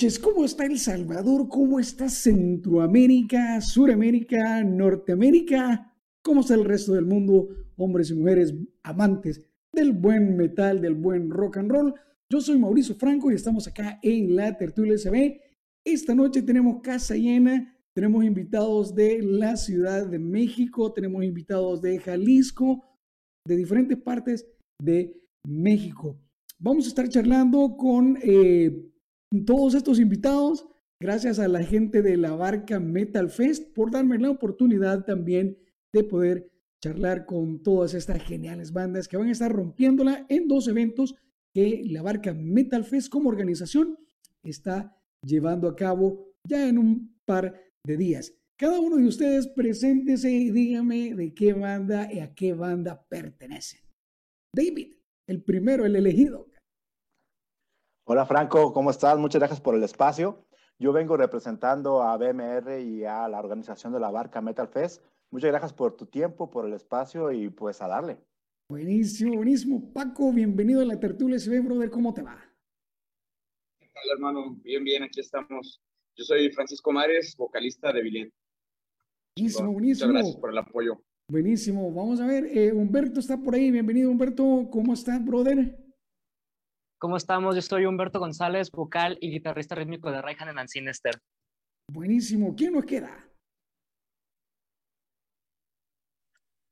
Noches, ¿cómo está El Salvador? ¿Cómo está Centroamérica, Suramérica, Norteamérica? ¿Cómo está el resto del mundo, hombres y mujeres amantes del buen metal, del buen rock and roll? Yo soy Mauricio Franco y estamos acá en la Tertulia SB. Esta noche tenemos casa llena, tenemos invitados de la Ciudad de México, tenemos invitados de Jalisco, de diferentes partes de México. Vamos a estar charlando con eh, todos estos invitados. Gracias a la gente de la barca Metal Fest por darme la oportunidad también de poder charlar con todas estas geniales bandas que van a estar rompiéndola en dos eventos que la barca Metal Fest como organización está llevando a cabo ya en un par de días. Cada uno de ustedes preséntese y dígame de qué banda y a qué banda pertenecen. David, el primero, el elegido. Hola Franco, ¿cómo estás? Muchas gracias por el espacio. Yo vengo representando a BMR y a la organización de la barca Metal Fest. Muchas gracias por tu tiempo, por el espacio y pues a darle. Buenísimo, buenísimo. Paco, bienvenido a la tertulia SB, brother. ¿Cómo te va? ¿Qué tal, hermano? Bien, bien, aquí estamos. Yo soy Francisco Mares, vocalista de Billet. Buenísimo, buenísimo. Muchas gracias por el apoyo. Buenísimo. Vamos a ver, eh, Humberto está por ahí. Bienvenido, Humberto. ¿Cómo estás, brother? ¿Cómo estamos? Yo soy Humberto González, vocal y guitarrista rítmico de Raihan and Sinister. Buenísimo. ¿Quién nos queda?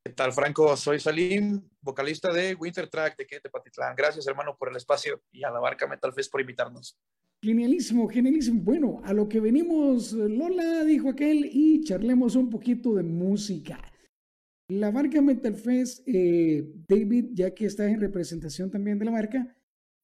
¿Qué tal, Franco? Soy Salim, vocalista de Winter Track de Quete Patitlán. Gracias, hermano, por el espacio y a la barca Metal Fest por invitarnos. Genialísimo, genialísimo. Bueno, a lo que venimos, Lola dijo aquel, y charlemos un poquito de música. La barca Metal Fest, eh, David, ya que estás en representación también de la marca,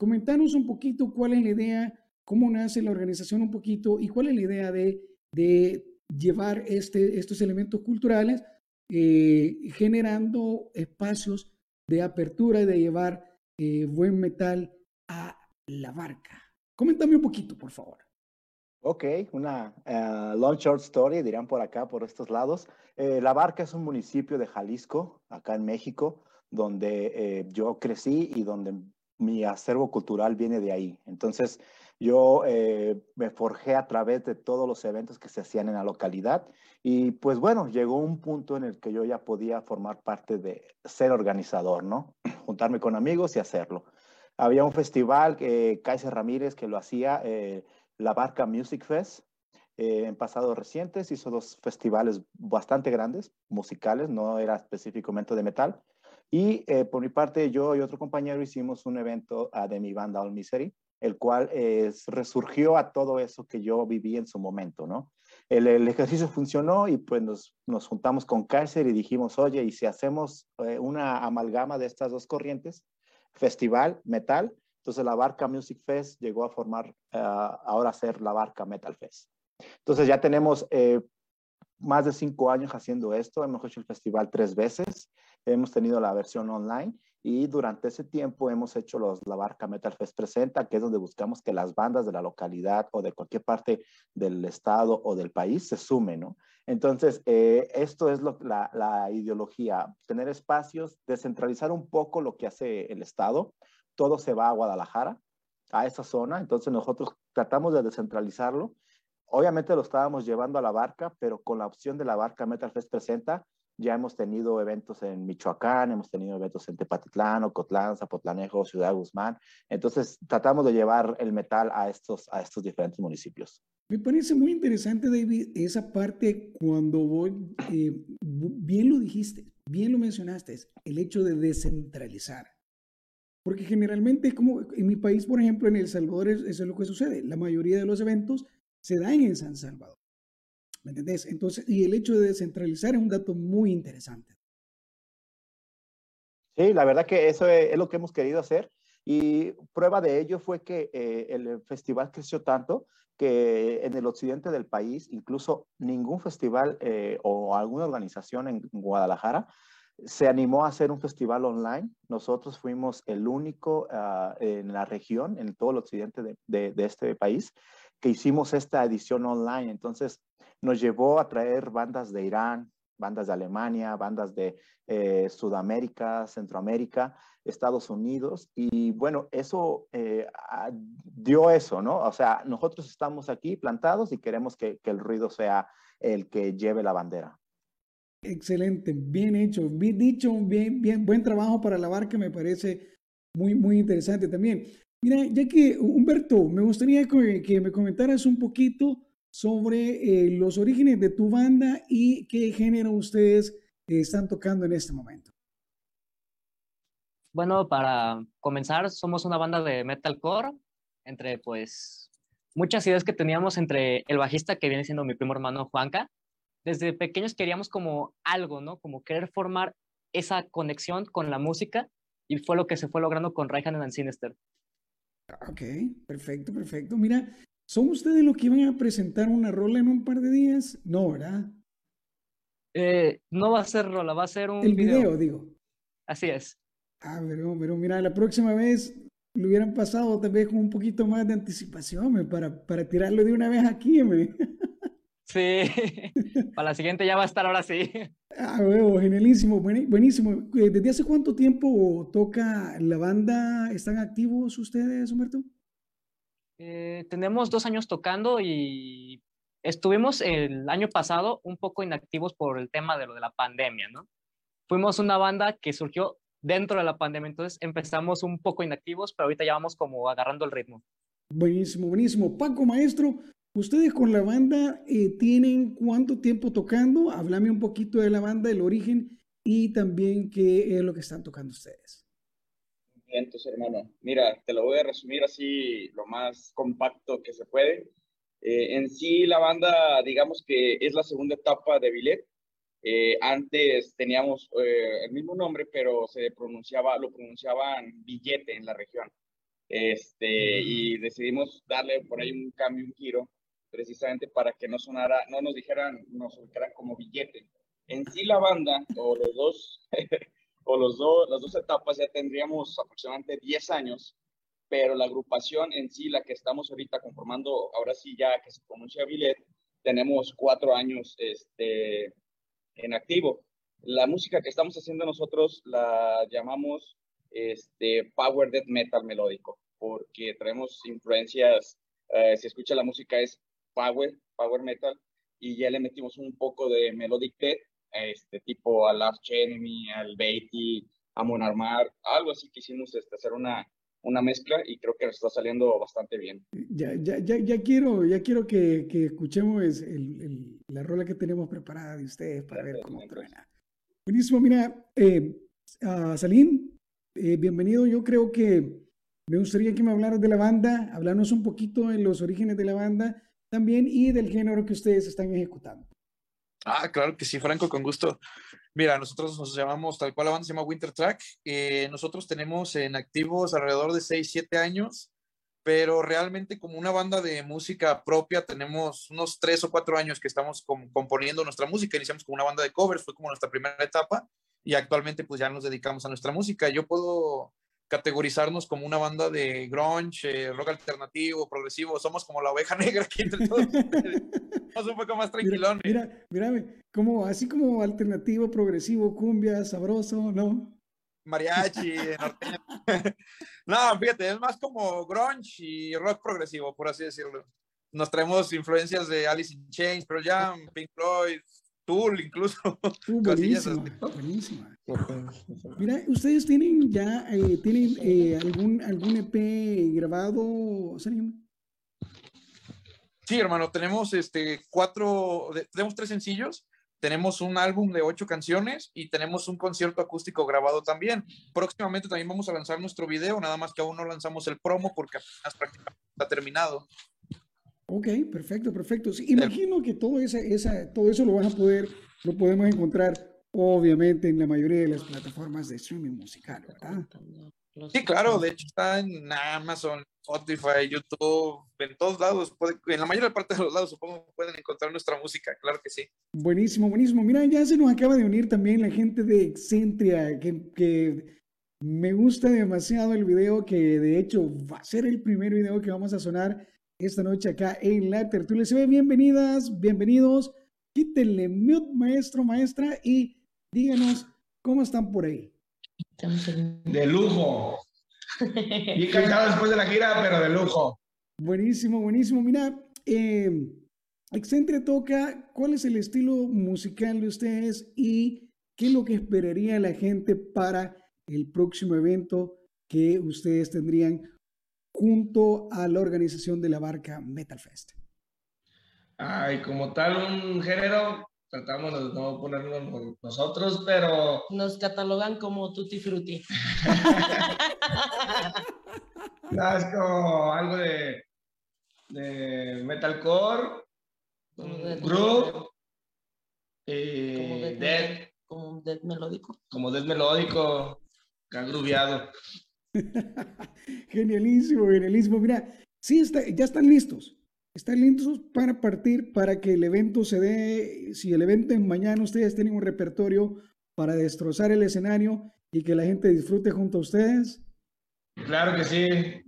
Comentanos un poquito cuál es la idea, cómo nace la organización un poquito y cuál es la idea de, de llevar este, estos elementos culturales eh, generando espacios de apertura y de llevar eh, buen metal a la barca. Coméntame un poquito, por favor. Ok, una uh, long short story, dirán por acá, por estos lados. La Barca es un municipio de Jalisco, acá en México, donde yo crecí y donde mi acervo cultural viene de ahí. Entonces, yo eh, me forjé a través de todos los eventos que se hacían en la localidad y pues bueno, llegó un punto en el que yo ya podía formar parte de ser organizador, ¿no? Juntarme con amigos y hacerlo. Había un festival, eh, Kaiser Ramírez, que lo hacía, eh, la Barca Music Fest, eh, en pasados recientes, hizo dos festivales bastante grandes, musicales, no era específicamente de metal. Y eh, por mi parte, yo y otro compañero hicimos un evento uh, de mi banda All Misery, el cual eh, resurgió a todo eso que yo viví en su momento, ¿no? El, el ejercicio funcionó y pues nos, nos, juntamos con Kaiser y dijimos, oye, ¿y si hacemos eh, una amalgama de estas dos corrientes? Festival, metal. Entonces la Barca Music Fest llegó a formar, uh, ahora a ser la Barca Metal Fest. Entonces ya tenemos eh, más de cinco años haciendo esto. Hemos hecho el festival tres veces hemos tenido la versión online y durante ese tiempo hemos hecho los, la barca Metal Fest Presenta, que es donde buscamos que las bandas de la localidad o de cualquier parte del estado o del país se sumen, ¿no? Entonces, eh, esto es lo, la, la ideología, tener espacios, descentralizar un poco lo que hace el estado. Todo se va a Guadalajara, a esa zona, entonces nosotros tratamos de descentralizarlo. Obviamente lo estábamos llevando a la barca, pero con la opción de la barca Metal Fest Presenta, ya hemos tenido eventos en Michoacán, hemos tenido eventos en Tepatitlán, Ocotlán, Zapotlanejo, Ciudad Guzmán. Entonces, tratamos de llevar el metal a estos, a estos diferentes municipios. Me parece muy interesante, David, esa parte cuando voy, eh, bien lo dijiste, bien lo mencionaste, el hecho de descentralizar. Porque generalmente, como en mi país, por ejemplo, en El Salvador, eso es lo que sucede. La mayoría de los eventos se dan en San Salvador. ¿Me entendés? Entonces, y el hecho de descentralizar es un dato muy interesante. Sí, la verdad que eso es, lo que hemos querido hacer. Y prueba de ello fue que eh, el festival creció tanto que en el occidente del país, incluso ningún festival eh, o alguna organización en Guadalajara se animó a hacer un festival online. Nosotros fuimos el único uh, en la región, en todo el occidente de, de, de este país, que hicimos esta edición online. Entonces, nos llevó a traer bandas de Irán, bandas de Alemania, bandas de eh, Sudamérica, Centroamérica, Estados Unidos. Y bueno, eso eh, dio eso, ¿no? O sea, nosotros estamos aquí plantados y queremos que, que el ruido sea el que lleve la bandera. Excelente, bien hecho, bien dicho, bien, bien, buen trabajo para la barca, me parece muy, muy interesante también. Mira, ya que Humberto, me gustaría que, me comentaras un poquito sobre eh, los orígenes de tu banda y qué género ustedes están tocando en este momento. Bueno, para comenzar, somos una banda de metalcore, entre pues muchas ideas que teníamos entre el bajista que viene siendo mi primo hermano Juanca. Desde pequeños queríamos como algo, ¿no? Como querer formar esa conexión con la música y fue lo que se fue logrando con Raihan and Sinister. Ok, perfecto, perfecto. Mira, ¿son ustedes los que iban a presentar una rola en un par de días? No, ¿verdad? Eh, no va a ser rola, va a ser un El video, digo. Así es. Ah, pero, pero mira, la próxima vez lo hubieran pasado tal vez con un poquito más de anticipación para, para tirarlo de una vez aquí. Me. Sí, para la siguiente ya va a estar ahora sí. Ah, huevo, genialísimo, buenísimo. Eh, ¿Desde hace cuánto tiempo toca la banda? ¿Están activos ustedes, Humberto? Eh, tenemos dos años tocando y estuvimos el año pasado un poco inactivos por el tema de lo de la pandemia, ¿no? Fuimos una banda que surgió dentro de la pandemia, entonces empezamos un poco inactivos, pero ahorita ya vamos como agarrando el ritmo. Buenísimo, buenísimo. Paco, maestro, ¿Ustedes con la banda eh, tienen cuánto tiempo tocando? Háblame un poquito de la banda, el origen y también qué es lo que están tocando ustedes. Entonces, hermano. Mira, te lo voy a resumir así lo más compacto que se puede. Eh, en sí, la banda, digamos que es la segunda etapa de Billet. Eh, antes teníamos el mismo nombre, pero se pronunciaba, lo pronunciaban billete en la región. Este, y decidimos darle por ahí un cambio, un giro precisamente para que no sonara, no nos dijeran, nos ubicaran como billete. En sí la banda, o los dos, o los dos, las dos etapas ya tendríamos aproximadamente 10 años, pero la agrupación en sí, la que estamos ahorita conformando, ahora sí ya que se pronuncia Billet, tenemos cuatro años este, en activo. La música que estamos haciendo nosotros la llamamos este, Power Death Metal melódico, porque traemos influencias, eh, si escucha la música es power, power metal, y ya le metimos un poco de melodic death, este tipo a Last Enemy, al Beatty, a Monarmar, algo así quisimos este, hacer una, una mezcla y creo que está saliendo bastante bien. Ya, ya, ya, ya quiero, ya quiero que, que escuchemos el, el, la rola que tenemos preparada de ustedes para ver cómo truena. Buenísimo, mira, eh, uh, Salim, eh, bienvenido. Yo creo que me gustaría que me hablaras de la banda, hablarnos un poquito de los orígenes de la banda también y del género que ustedes están ejecutando. Ah, claro que sí, Franco, con gusto. Mira, nosotros nos llamamos, tal cual la banda se llama Winter Track. Eh, nosotros tenemos en activos alrededor de 6, 7 años, pero realmente como una banda de música propia tenemos unos 3 o 4 años que estamos componiendo nuestra música. Iniciamos con una banda de covers, fue como nuestra primera etapa y actualmente pues ya nos dedicamos a nuestra música. Yo puedo categorizarnos como una banda de grunge, eh, rock alternativo, progresivo. Somos como la oveja negra aquí entre todos. Somos un poco más tranquilones. Mira, mira, como, así como alternativo, progresivo, cumbia, sabroso, ¿no? Mariachi, no, fíjate, es más como grunge y rock progresivo, por así decirlo. Nos traemos influencias de Alice in Chains, Pearl Jam, Pink Floyd, Tool incluso. Uh, buenísima, buenísima. Mira, ustedes tienen ya, eh, tienen eh, algún, algún EP grabado, Sí, hermano, tenemos este cuatro, tenemos tres sencillos, tenemos un álbum de ocho canciones y tenemos un concierto acústico grabado también. Próximamente también vamos a lanzar nuestro video, nada más que aún no lanzamos el promo porque apenas prácticamente está terminado. Ok, perfecto, perfecto. imagino que todo, esa, esa, todo eso lo van a poder, lo podemos encontrar obviamente en la mayoría de las plataformas de streaming musical, ¿verdad? Sí, claro, de hecho está en Amazon, Spotify, YouTube, en todos lados, en la mayor parte de los lados supongo pueden encontrar nuestra música, claro que sí. Buenísimo, buenísimo. Mira, ya se nos acaba de unir también la gente de Excentria, que, que me gusta demasiado el video, que de hecho va a ser el primer video que vamos a sonar esta noche acá en la tertulia. Se ve bienvenidas, bienvenidos. quítenle mute, maestro, maestra, y díganos cómo están por ahí. De lujo. Y cansado después de la gira, pero de lujo. Buenísimo, buenísimo. Mira, eh, Excentre toca, ¿cuál es el estilo musical de ustedes y qué es lo que esperaría la gente para el próximo evento que ustedes tendrían junto a la organización de la barca Metal Fest? Ay, como tal un género, tratamos de no ponernos nosotros, pero... Nos catalogan como Tutti Frutti. no, es como algo de, de metalcore, groove, eh, dead, como un dead melódico. Como dead melódico. genialísimo, genialísimo. Mira, sí, está, ya están listos. Están listos para partir, para que el evento se dé. Si el evento es mañana, ustedes tienen un repertorio para destrozar el escenario y que la gente disfrute junto a ustedes. Claro que sí.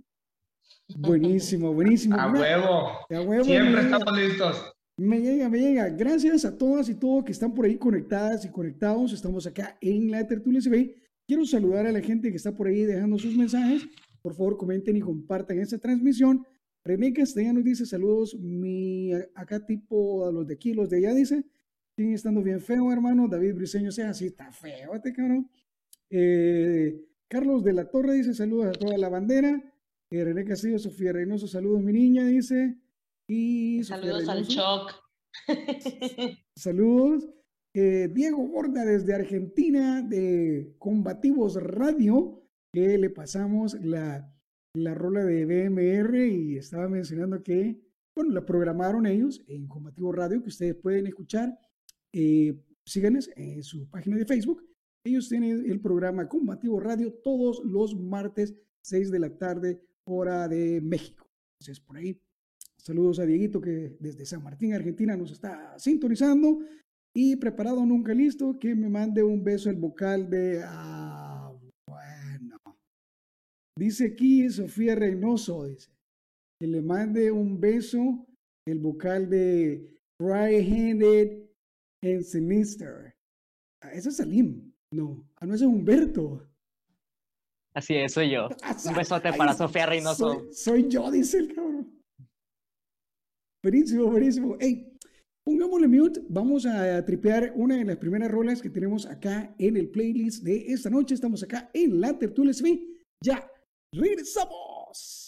Buenísimo, buenísimo. A huevo. A huevo. Siempre estamos listos. Me llega, me llega. Gracias a todas y todos que están por ahí conectadas y conectados. Estamos acá en la tertulia CB. Quiero saludar a la gente que está por ahí dejando sus mensajes. Por favor, comenten y compartan esta transmisión. René Castellanos dice saludos, mi acá tipo a los de aquí, los de allá dice, siguen estando bien feo, hermano. David Briseño, sea así, está feo este cabrón. Eh, Carlos de la Torre dice saludos a toda la bandera. Eh, René Castillo, Sofía Reynoso, saludos mi niña, dice. Y saludos al Choc. saludos. Diego Borda desde Argentina de Combativos Radio, que le pasamos la la rola de BMR y estaba mencionando que, bueno, la programaron ellos en Combativo Radio, que ustedes pueden escuchar. Eh, síganles en su página de Facebook. Ellos tienen el programa Combativo Radio todos los martes, 6 de la tarde, hora de México. Entonces, por ahí, saludos a Dieguito que desde San Martín, Argentina, nos está sintonizando. Y preparado, nunca listo, que me mande un beso el vocal de... Dice aquí Sofía Reynoso, dice, que le mande un beso el vocal de Right-Handed and Sinister. Ah, ese es Salim. No, ah, no, es Humberto. Así es, soy yo. Ah, un besote para Sofía Reynoso. Soy, yo, dice el cabrón. Buenísimo, buenísimo. Hey, pongámosle mute. Vamos a tripear una de las primeras rolas que tenemos acá en el playlist de esta noche. Estamos acá en la Tertulia. Ya regresamos.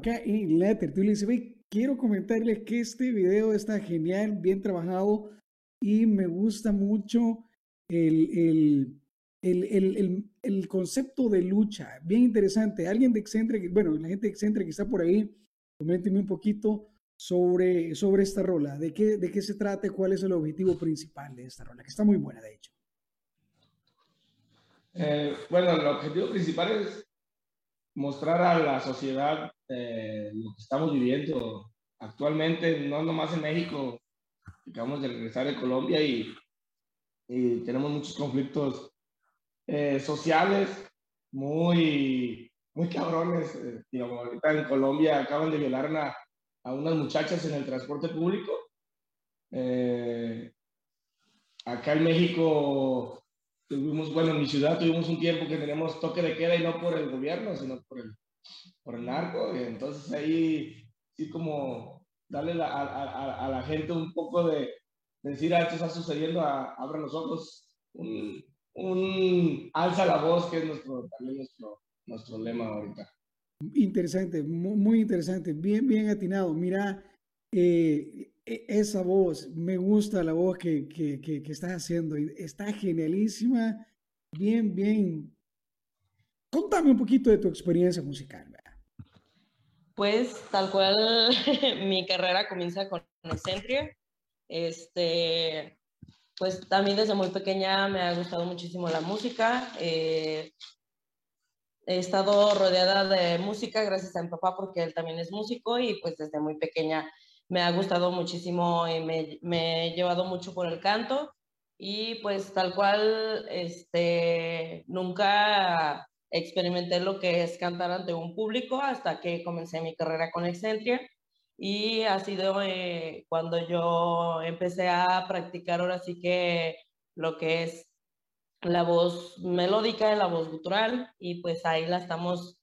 Acá en la tertulia ve Quiero comentarles que este video está genial, bien trabajado y me gusta mucho el, el, concepto de lucha, bien interesante. Alguien de Excentric, bueno, la gente de Excentric que está por ahí, coménteme un poquito sobre, sobre esta rola, de qué, de qué se trata, cuál es el objetivo principal de esta rola, que está muy buena, de hecho. Eh, bueno, el objetivo principal es mostrar a la sociedad eh, lo que estamos viviendo actualmente, no nomás en México, acabamos de regresar de Colombia y, y tenemos muchos conflictos eh, sociales muy, muy cabrones. Eh, digamos, ahorita en Colombia acaban de violar a, a unas muchachas en el transporte público. acá en México tuvimos, bueno, en mi ciudad tuvimos un tiempo que tenemos toque de queda y no por el gobierno, sino por el, por el narco. Y entonces ahí sí como darle a, a, a, la gente un poco de, decir, ah, esto está sucediendo, abra los ojos, un, un, alza la voz, que es nuestro, también nuestro, nuestro lema ahorita. Interesante, muy, muy interesante, bien, bien atinado. Mira, eh, esa voz, me gusta la voz que, que, que, estás haciendo, está genialísima, bien, bien. Contame un poquito de tu experiencia musical. Pues tal cual mi carrera comienza con Excentria. Este, pues también desde muy pequeña me ha gustado muchísimo la música. Eh, he estado rodeada de música gracias a mi papá porque él también es músico y pues desde muy pequeña me ha gustado muchísimo y me, he llevado mucho por el canto y pues tal cual, este, nunca experimenté lo que es cantar ante un público hasta que comencé mi carrera con Excentria y ha sido eh, cuando yo empecé a practicar ahora sí que lo que es la voz melódica, la voz gutural y pues ahí la estamos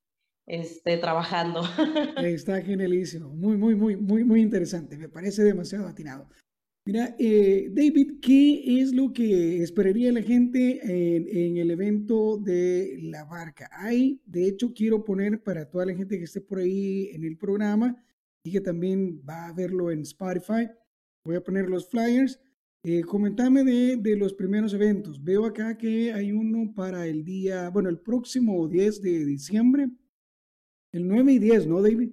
este, trabajando. Está genialísimo, muy, muy, muy, muy, muy interesante, me parece demasiado atinado. Mira, eh, David, ¿qué es lo que esperaría la gente en, el evento de la barca? Hay, de hecho, quiero poner para toda la gente que esté por ahí en el programa y que también va a verlo en Spotify, voy a poner los flyers. Eh, comentame de, de, los primeros eventos. Veo acá que hay uno para el día, bueno, el próximo 10 de diciembre, el 9 y 10, ¿no, David?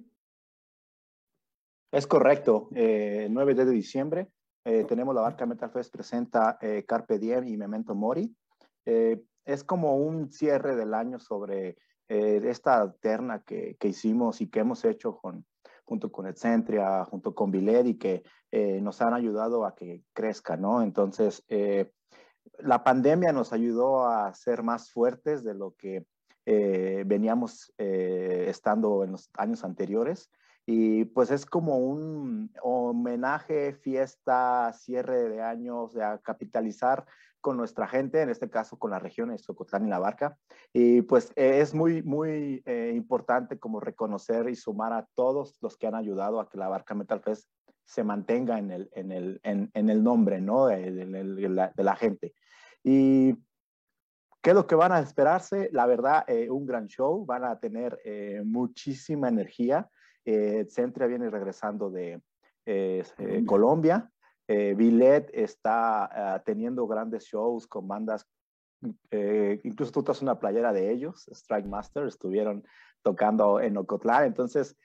Es correcto. Eh, 9 de diciembre eh, tenemos la barca Metal Fest presenta eh, Carpe Diem y Memento Mori. Eh, es como un cierre del año sobre eh, esta terna que, que, hicimos y que hemos hecho con, junto con Excentria, junto con Viled y que nos han ayudado a que crezca, ¿no? Entonces, la pandemia nos ayudó a ser más fuertes de lo que eh, veníamos eh, estando en los años anteriores. Y pues es como un homenaje, fiesta, cierre de año, o sea, capitalizar con nuestra gente, en este caso con la región de Socotlán y La Barca. Y pues es muy, muy eh, importante como reconocer y sumar a todos los que han ayudado a que la Barca Metal Fest se mantenga en el, en el, en, en el nombre, ¿no? De, de, la, de, la, gente. Y ¿Qué es lo que van a esperarse? La verdad, eh, un gran show. Van a tener eh, muchísima energía. Eh, Centria viene regresando de eh, Colombia. Villet está teniendo grandes shows con bandas. incluso tú estás una playera de ellos, Strike Master, estuvieron tocando en Ocotlán. Entonces,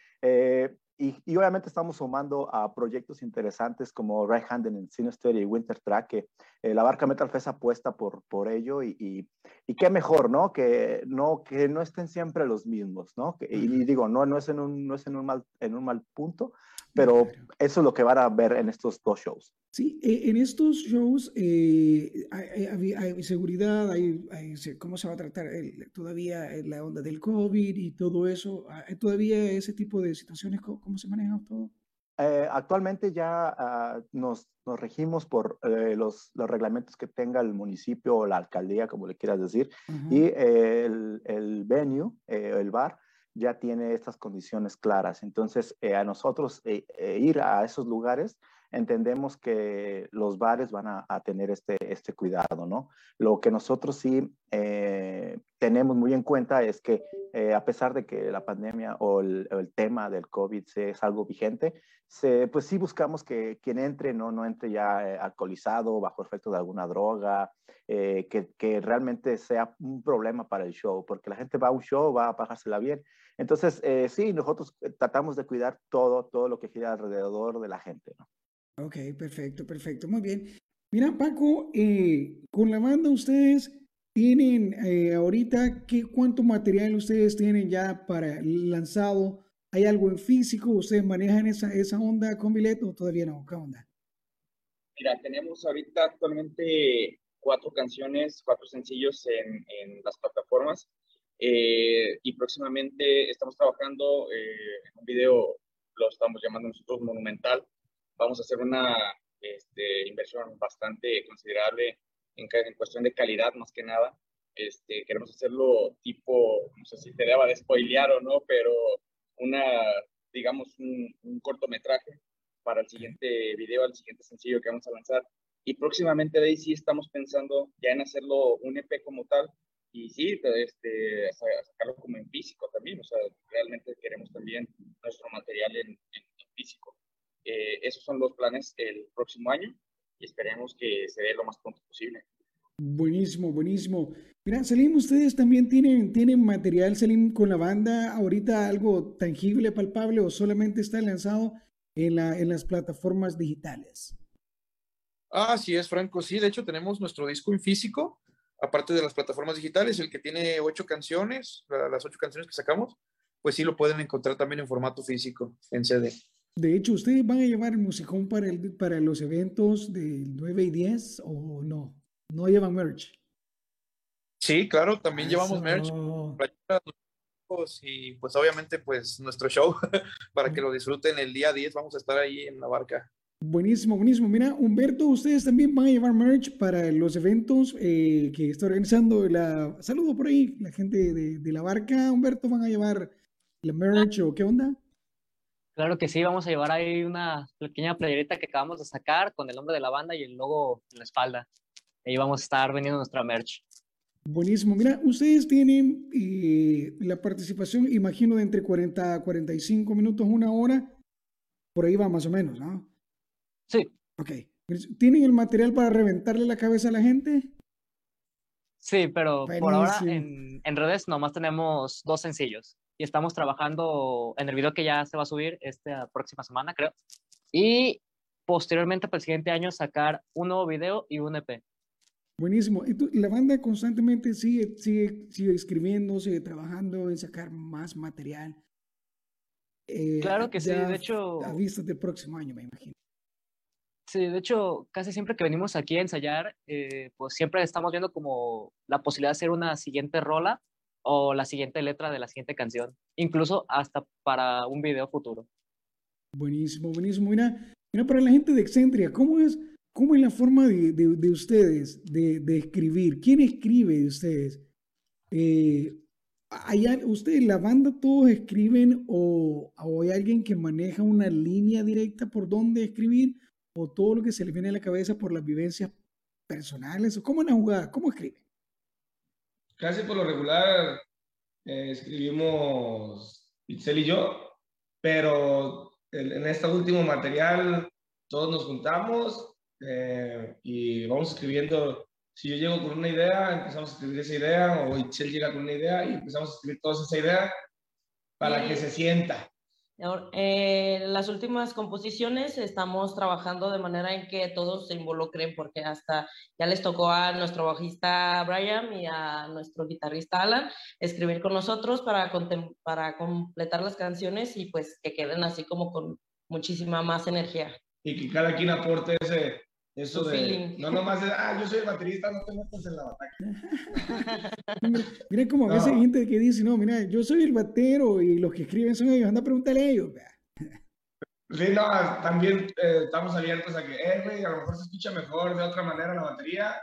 y, obviamente estamos sumando a proyectos interesantes como Right Handed en Sinister y Winter Track, que eh, la barca Metal Fest apuesta por, por ello y, y, qué mejor, ¿no? Que, ¿no? que no estén siempre los mismos, ¿no? Que, y, digo, no, no es, en un, no es en, un mal, en un mal punto, pero eso es lo que van a ver en estos dos shows. Sí, eh, en estos shows eh, hay, hay, seguridad, hay, cómo se va a tratar todavía la onda del COVID y todo eso. ¿Hay todavía ese tipo de situaciones? ¿Cómo, se maneja todo? Eh, actualmente ya uh, nos, nos, regimos por los, los, reglamentos que tenga el municipio o la alcaldía, como le quieras decir, uh -huh. y el, el venue, el bar, ya tiene estas condiciones claras. Entonces, eh, a nosotros eh, eh, ir a esos lugares entendemos que los bares van a, tener este, este cuidado, ¿no? Lo que nosotros sí tenemos muy en cuenta es que a pesar de que la pandemia o el, tema del COVID es algo vigente, pues sí buscamos que quien entre no, no entre ya alcoholizado, bajo efecto de alguna droga, que, realmente sea un problema para el show, porque la gente va a un show, va a pasársela bien. Entonces, sí, nosotros tratamos de cuidar todo, todo lo que gira alrededor de la gente, ¿no? Ok, perfecto, perfecto, muy bien. Mira, Paco, eh, con la banda ustedes tienen eh, ahorita, ¿qué, ¿cuánto material ustedes tienen ya para lanzado? ¿Hay algo en físico? ¿Ustedes manejan esa, esa onda con Bilet o todavía no? ¿Qué onda? Mira, tenemos ahorita actualmente cuatro canciones, cuatro sencillos en, en las plataformas eh, y próximamente estamos trabajando en un video, lo estamos llamando nosotros monumental, vamos a hacer una este, inversión bastante considerable en, en, cuestión de calidad más que nada. Este, queremos hacerlo tipo, no sé si te deba de spoilear o no, pero una, digamos, un, un cortometraje para el siguiente video, el siguiente sencillo que vamos a lanzar. Y próximamente de ahí sí estamos pensando ya en hacerlo un EP como tal y sí, este, sacarlo como en físico también. O sea, realmente queremos también nuestro material en, en físico. Eh, esos son los planes el próximo año y esperemos que se dé lo más pronto posible. Buenísimo, buenísimo. Mira, Salim, ustedes también tienen, tienen material, Salim, con la banda, ahorita algo tangible, palpable o solamente está lanzado en, la, en las plataformas digitales. Ah, sí es, Franco. Sí, de hecho tenemos nuestro disco en físico, aparte de las plataformas digitales, el que tiene ocho canciones, las ocho canciones que sacamos, pues sí lo pueden encontrar también en formato físico, en CD. De hecho, ¿ustedes van a llevar el musicón para, el, para los eventos del 9 y 10 o no? ¿No llevan merch? Sí, claro, también llevamos merch. Y pues obviamente pues nuestro show para que lo disfruten el día 10. Vamos a estar ahí en la barca. Buenísimo, buenísimo. Mira, Humberto, ustedes también van a llevar merch para los eventos eh, que está organizando. La... Saludo por ahí, la gente de, de la barca. Humberto, ¿van a llevar la merch o qué onda? Claro que sí, vamos a llevar ahí una pequeña playerita que acabamos de sacar con el nombre de la banda y el logo en la espalda. Ahí vamos a estar vendiendo nuestra merch. Buenísimo. Mira, ustedes tienen eh, la participación, imagino, de entre 40 a 45 minutos, una hora. Por ahí va más o menos, ¿no? Sí. Ok. ¿Tienen el material para reventarle la cabeza a la gente? Sí, pero por ahora en, en redes nomás tenemos dos sencillos y estamos trabajando en el video que ya se va a subir esta próxima semana, creo. Y posteriormente para el siguiente año sacar un nuevo video y un EP. Buenísimo. ¿Y la banda constantemente sigue, sigue, sigue escribiendo, sigue trabajando en sacar más material? Eh, claro que sí, de hecho... A vista del próximo año, me imagino. Sí, de hecho, casi siempre que venimos aquí a ensayar, eh, pues siempre estamos viendo como la posibilidad de hacer una siguiente rola o la siguiente letra de la siguiente canción, incluso hasta para un video futuro. Buenísimo, buenísimo. Mira, mira para la gente de Excentria, ¿cómo es, cómo es la forma de, de, ustedes de, de, escribir? ¿Quién escribe de ustedes? Eh, ¿hay, ¿Ustedes, la banda, todos escriben o, hay alguien que maneja una línea directa por dónde escribir o todo lo que se les viene a la cabeza por las vivencias personales? ¿O ¿Cómo es la jugada? ¿Cómo escriben? casi por lo regular eh, escribimos Pixel y yo, pero en, este último material todos nos juntamos eh, y vamos escribiendo. Si yo llego con una idea, empezamos a escribir esa idea, o Itzel llega con una idea y empezamos a escribir toda esa idea para que se sienta. Eh, las últimas composiciones estamos trabajando de manera en que todos se involucren porque hasta ya les tocó a nuestro bajista Brian y a nuestro guitarrista Alan escribir con nosotros para, para completar las canciones y pues que queden así como con muchísima más energía. Y que cada quien aporte ese, eso de, no nomás de, ah, yo soy el baterista, no te metas en la batalla. mira, como a veces hay gente que dice, no, mira, yo soy el batero y los que escriben son ellos, anda a preguntarle a ellos. Sí, no, también eh, estamos abiertos a que, eh, güey, a lo mejor se escucha mejor de otra manera la batería,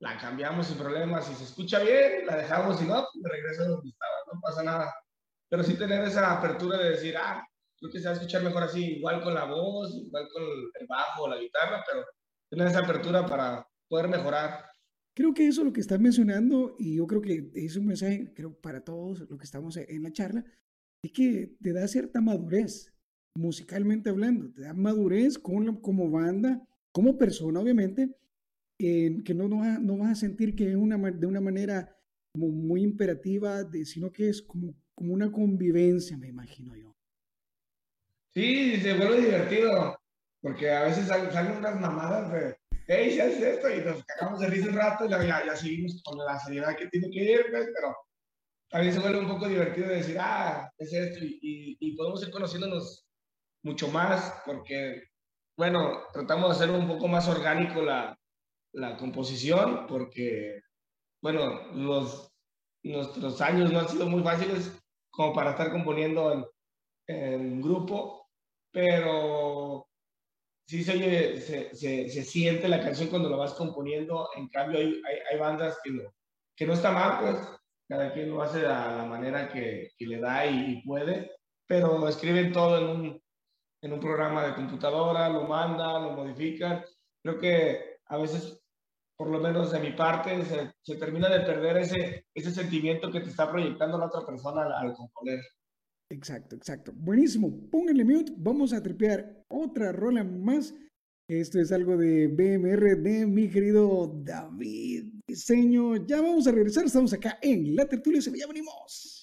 la cambiamos sin problemas, si se escucha bien, la dejamos, y no, pues regreso a donde estaba, no pasa nada. Pero sí tener esa apertura de decir, ah, creo que se va a escuchar mejor así, igual con la voz, igual con el bajo o la guitarra, pero tener esa apertura para poder mejorar. Creo que eso es lo que estás mencionando y yo creo que es un mensaje, creo, para todos los que estamos en la charla, es que te da cierta madurez, musicalmente hablando, te da madurez como, como banda, como persona, obviamente, que no, no, no, vas a sentir que es una, de una manera como muy imperativa, de, sino que es como, como una convivencia, me imagino yo. Sí, se vuelve divertido, porque a veces salen, unas mamadas de, hey, si haces esto, y nos cagamos de risa un rato y ya, ya seguimos con la seriedad que tiene que ir, pues, pero también se vuelve un poco divertido de decir, ah, es esto, y, y, podemos ir conociéndonos mucho más, porque, bueno, tratamos de hacer un poco más orgánico la, la composición, porque, bueno, los, nuestros años no han sido muy fáciles como para estar componiendo en, en grupo, pero sí se, se, se, siente la canción cuando la vas componiendo, en cambio hay, hay, hay bandas que no, que no está mal, pues cada quien lo hace a la manera que, que le da y, puede, pero escriben todo en un, en un programa de computadora, lo mandan, lo modifican. Creo que a veces, por lo menos de mi parte, se, se termina de perder ese, ese sentimiento que te está proyectando la otra persona al, al componer. Exacto, exacto. Buenísimo. Pónganle mute. Vamos a tripear otra rola más. Esto es algo de BMR de mi querido David Diseño. Ya vamos a regresar. Estamos acá en La Tertulia. Se ya venimos.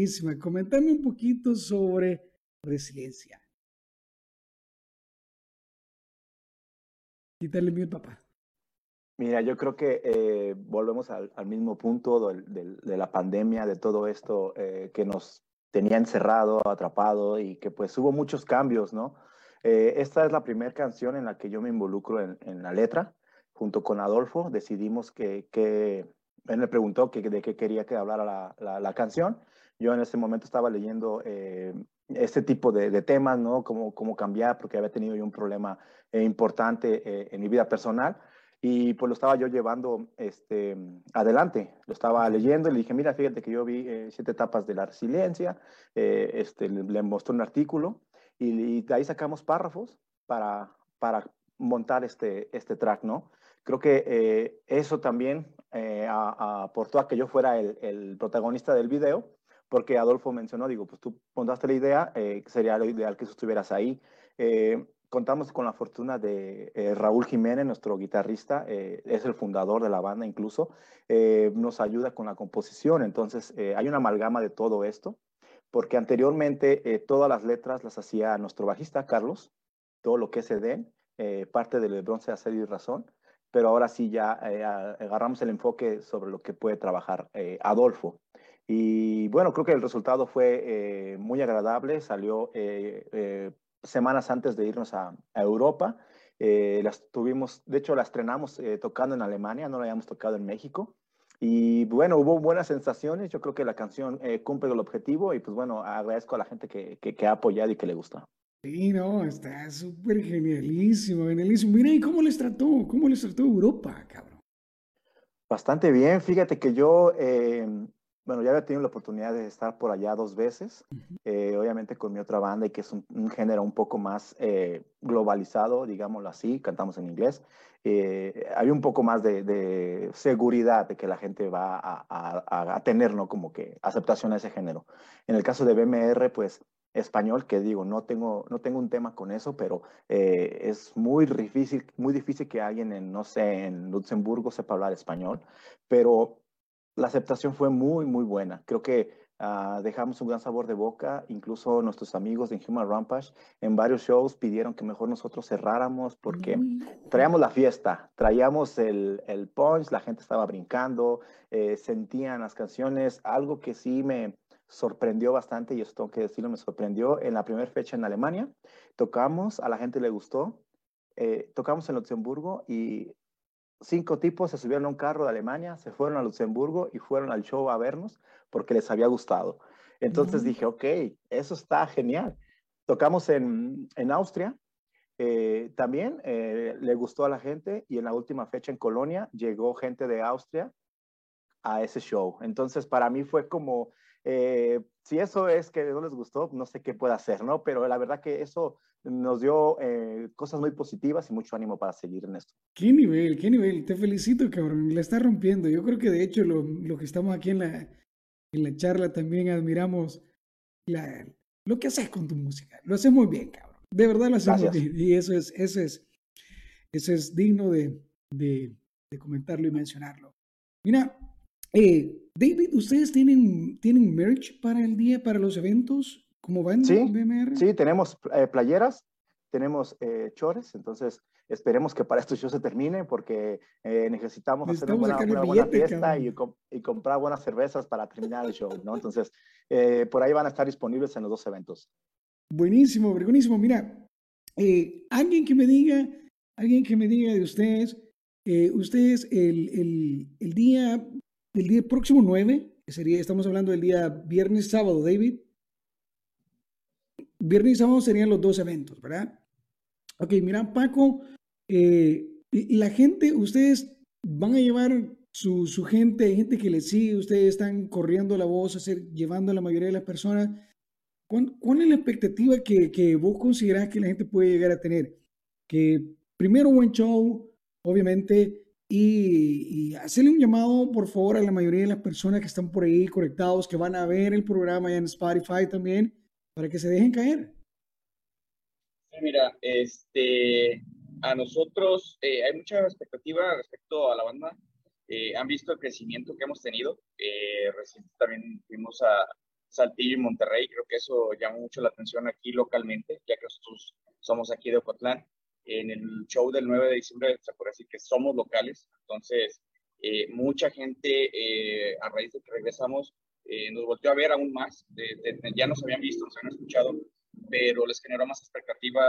Rola, buenísima. Comentame un poquito sobre resiliencia. Quítale mi papá. Mira, yo creo que eh, volvemos al, mismo punto de la pandemia, de todo esto eh, que nos tenía encerrado, atrapado y que pues hubo muchos cambios, ¿no? Eh, esta es la primera canción en la que yo me involucro en, la letra, junto con Adolfo, decidimos que, que él me preguntó que, de qué quería que hablara la, la, canción. Yo en ese momento estaba leyendo este tipo de, temas, ¿no? Cómo, cómo cambiar, porque había tenido yo un problema importante en mi vida personal y pues lo estaba yo llevando este, adelante. Lo estaba leyendo y le dije, mira, fíjate que yo vi eh, siete etapas de la resiliencia, eh, este, le, mostró un artículo y, de ahí sacamos párrafos para, para montar este, este track, ¿no? Creo que eh, eso también aportó a que yo fuera el, el, protagonista del video, porque Adolfo mencionó, digo, pues tú pondiste la idea, sería lo ideal que estuvieras ahí contamos con la fortuna de eh, Raúl Jiménez, nuestro guitarrista, eh, es el fundador de la banda incluso, eh, nos ayuda con la composición, entonces hay una amalgama de todo esto, porque anteriormente todas las letras las hacía nuestro bajista Carlos, todo lo que es Edén, parte del bronce Asedio y Razón, pero ahora sí ya agarramos el enfoque sobre lo que puede trabajar Adolfo. Y bueno, creo que el resultado fue muy agradable, salió semanas antes de irnos a, Europa. Eh, las tuvimos, de hecho, la estrenamos eh, tocando en Alemania, no la habíamos tocado en México. Y bueno, hubo buenas sensaciones. Yo creo que la canción eh, cumple el objetivo y pues bueno, agradezco a la gente que, que, ha apoyado y que le gusta. Sí, no, está súper genialísimo, genialísimo. Mira, ¿y cómo les trató? ¿Cómo les trató Europa, cabrón? Bastante bien. Fíjate que yo bueno, ya había tenido la oportunidad de estar por allá dos veces, eh, obviamente con mi otra banda y que es un, género un poco más eh, globalizado, digámoslo así, cantamos en inglés. Eh, hay un poco más de, seguridad de que la gente va a, a, tener, ¿no? Como que aceptación a ese género. En el caso de BMR, pues español, que digo, no tengo, no tengo un tema con eso, pero es muy difícil, muy difícil que alguien en, no sé, en Luxemburgo sepa hablar español, pero la aceptación fue muy, muy buena. Creo que ah, dejamos un gran sabor de boca. Incluso nuestros amigos de Human Rampage en varios shows pidieron que mejor nosotros cerráramos porque traíamos la fiesta, traíamos el, el punch, la gente estaba brincando, eh, sentían las canciones. Algo que sí me sorprendió bastante, y esto tengo que decirlo, me sorprendió en la primera fecha en Alemania. Tocamos, a la gente le gustó. Eh, tocamos en Luxemburgo y cinco tipos se subieron a un carro de Alemania, se fueron a Luxemburgo y fueron al show a vernos porque les había gustado. Entonces dije, ok, eso está genial. Tocamos en, en Austria, eh, también eh, le gustó a la gente y en la última fecha en Colonia llegó gente de Austria a ese show. Entonces para mí fue como, eh, si eso es que no les gustó, no sé qué puede hacer, ¿no? Pero la verdad que eso nos dio eh, cosas muy positivas y mucho ánimo para seguir en esto. Qué nivel, qué nivel. Te felicito, cabrón. La está rompiendo. Yo creo que de hecho lo, lo que estamos aquí en la, en la charla también admiramos la, lo que haces con tu música. Lo haces muy bien, cabrón. De verdad lo haces muy bien. Y eso es, eso es, eso es digno de, de, de comentarlo y mencionarlo. Mira, eh, David, ¿ustedes tienen, tienen merch para el día, para los eventos? ¿Cómo van? Sí, BMR? sí tenemos eh, playeras, tenemos eh, chores, entonces esperemos que para esto show se termine porque eh, necesitamos hacer una buena, fiesta y, y, comprar buenas cervezas para terminar el show, ¿no? Entonces, por ahí van a estar disponibles en los dos eventos. Buenísimo, buenísimo. Mira, alguien que me diga, alguien que me diga de ustedes, ustedes el, el, el, día, el día próximo 9, sería, estamos hablando del día viernes, sábado, David, Viernes y sábado serían los dos eventos, ¿verdad? Ok, mira, Paco, eh, la gente, ustedes van a llevar su, su, gente, gente que les sigue, ustedes están corriendo la voz, hacer, llevando a la mayoría de las personas. ¿Cuál, es la expectativa que, que vos considerás que la gente puede llegar a tener? Que primero buen show, obviamente, y, y, hacerle un llamado, por favor, a la mayoría de las personas que están por ahí conectados, que van a ver el programa en Spotify también, para que se dejen caer. Mira, este, a nosotros eh, hay mucha expectativa respecto a la banda. eh, han visto el crecimiento que hemos tenido. Eh, recientemente también fuimos a Saltillo y Monterrey, creo que eso llama mucho la atención aquí localmente, ya que nosotros somos aquí de Ocotlán. En el show del 9 de diciembre se puede decir que somos locales, entonces eh, mucha gente a raíz de que regresamos nos volvió a ver aún más, ya nos habían visto, nos habían escuchado, pero les generó más expectativa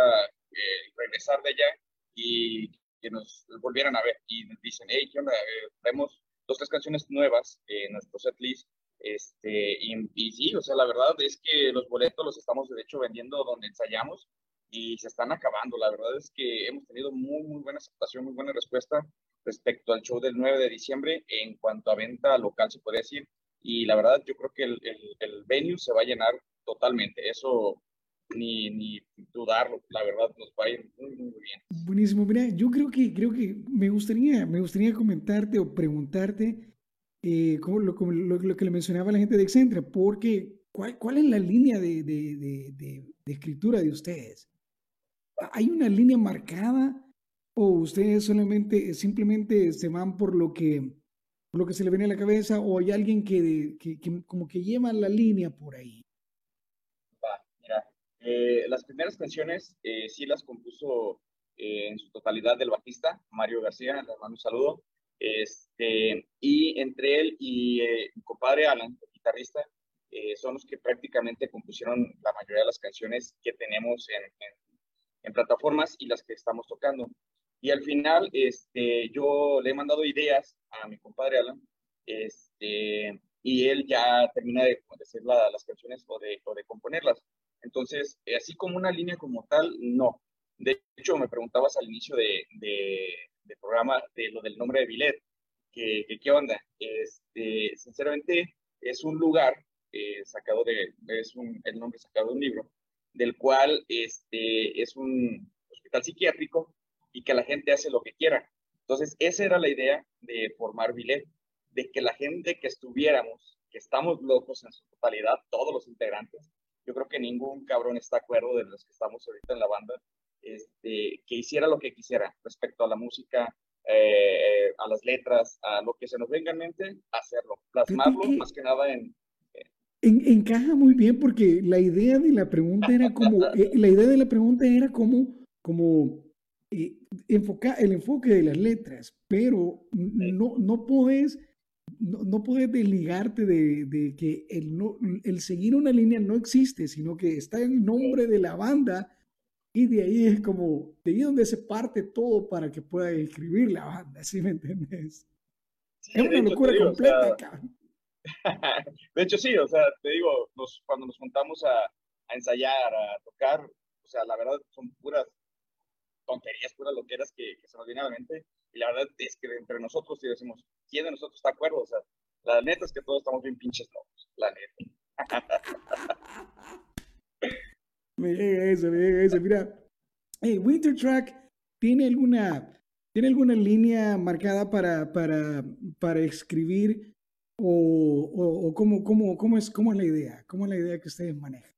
regresar de allá y que nos volvieran a ver y nos dicen, hey, ¿qué onda? Eh, traemos dos, tres canciones nuevas en nuestro setlist. Este, y, sí, o sea, la verdad es que los boletos los estamos de hecho vendiendo donde ensayamos y se están acabando. La verdad es que hemos tenido muy, muy buena aceptación, muy buena respuesta respecto al show del 9 de diciembre en cuanto a venta local, se puede decir. Y la verdad, yo creo que el, el, el venue se va a llenar totalmente. Eso ni, ni dudarlo, la verdad nos va a ir muy, muy bien. Buenísimo, mira, yo creo que, creo que me gustaría, me gustaría comentarte o preguntarte eh, como lo, como lo, que le mencionaba la gente de Excentra, porque ¿cuál, cuál es la línea de, de, de, de, escritura de ustedes? ¿Hay una línea marcada o ustedes solamente, simplemente se van por lo que, por lo que se le viene a la cabeza o hay alguien que, que, que como que lleva la línea por ahí? Eh, las primeras canciones eh, sí las compuso eh, en su totalidad del bajista, Mario García, le mando un saludo. Este, y entre él y mi compadre Alan, el guitarrista, son los que prácticamente compusieron la mayoría de las canciones que tenemos en, en, plataformas y las que estamos tocando. Y al final, este, yo le he mandado ideas a mi compadre Alan, este, y él ya termina de, hacer las canciones o de, o de componerlas. Entonces, eh, así como una línea como tal, no. De hecho, me preguntabas al inicio de, de, programa de lo del nombre de Billet, que, qué onda. Este, sinceramente, es un lugar eh, sacado de, es un, el nombre sacado de un libro, del cual este, es un hospital psiquiátrico y que la gente hace lo que quiera. Entonces, esa era la idea de formar Billet, de que la gente que estuviéramos, que estamos locos en su totalidad, todos los integrantes, yo creo que ningún cabrón está de acuerdo de los que estamos ahorita en la banda, este, que hiciera lo que quisiera respecto a la música, eh, a las letras, a lo que se nos venga en mente, hacerlo, plasmarlo más que nada en, encaja muy bien porque la idea de la pregunta era como, eh, la idea de la pregunta era como, como eh, enfocar el enfoque de las letras, pero no, no puedes no, no puedes desligarte de, que el, no, el seguir una línea no existe, sino que está en el nombre de la banda y de ahí es como, de ahí donde se parte todo para que pueda escribir la banda, ¿sí me entiendes? es una locura completa, De hecho, sí, o sea, te digo, cuando nos juntamos a, a, ensayar, a tocar, o sea, la verdad son puras tonterías, puras loqueras que, que se nos vienen a la mente. Y la verdad es que entre nosotros sí decimos, ¿quién de nosotros está de acuerdo? O sea, la neta es que todos estamos bien pinches locos, la neta. me llega eso, me llega eso. Mira, Winter Track, ¿tiene alguna, ¿tiene alguna línea marcada para, para, para escribir? ¿O, o, o cómo, cómo, cómo, es, cómo es la idea? ¿Cómo es la idea que ustedes manejan?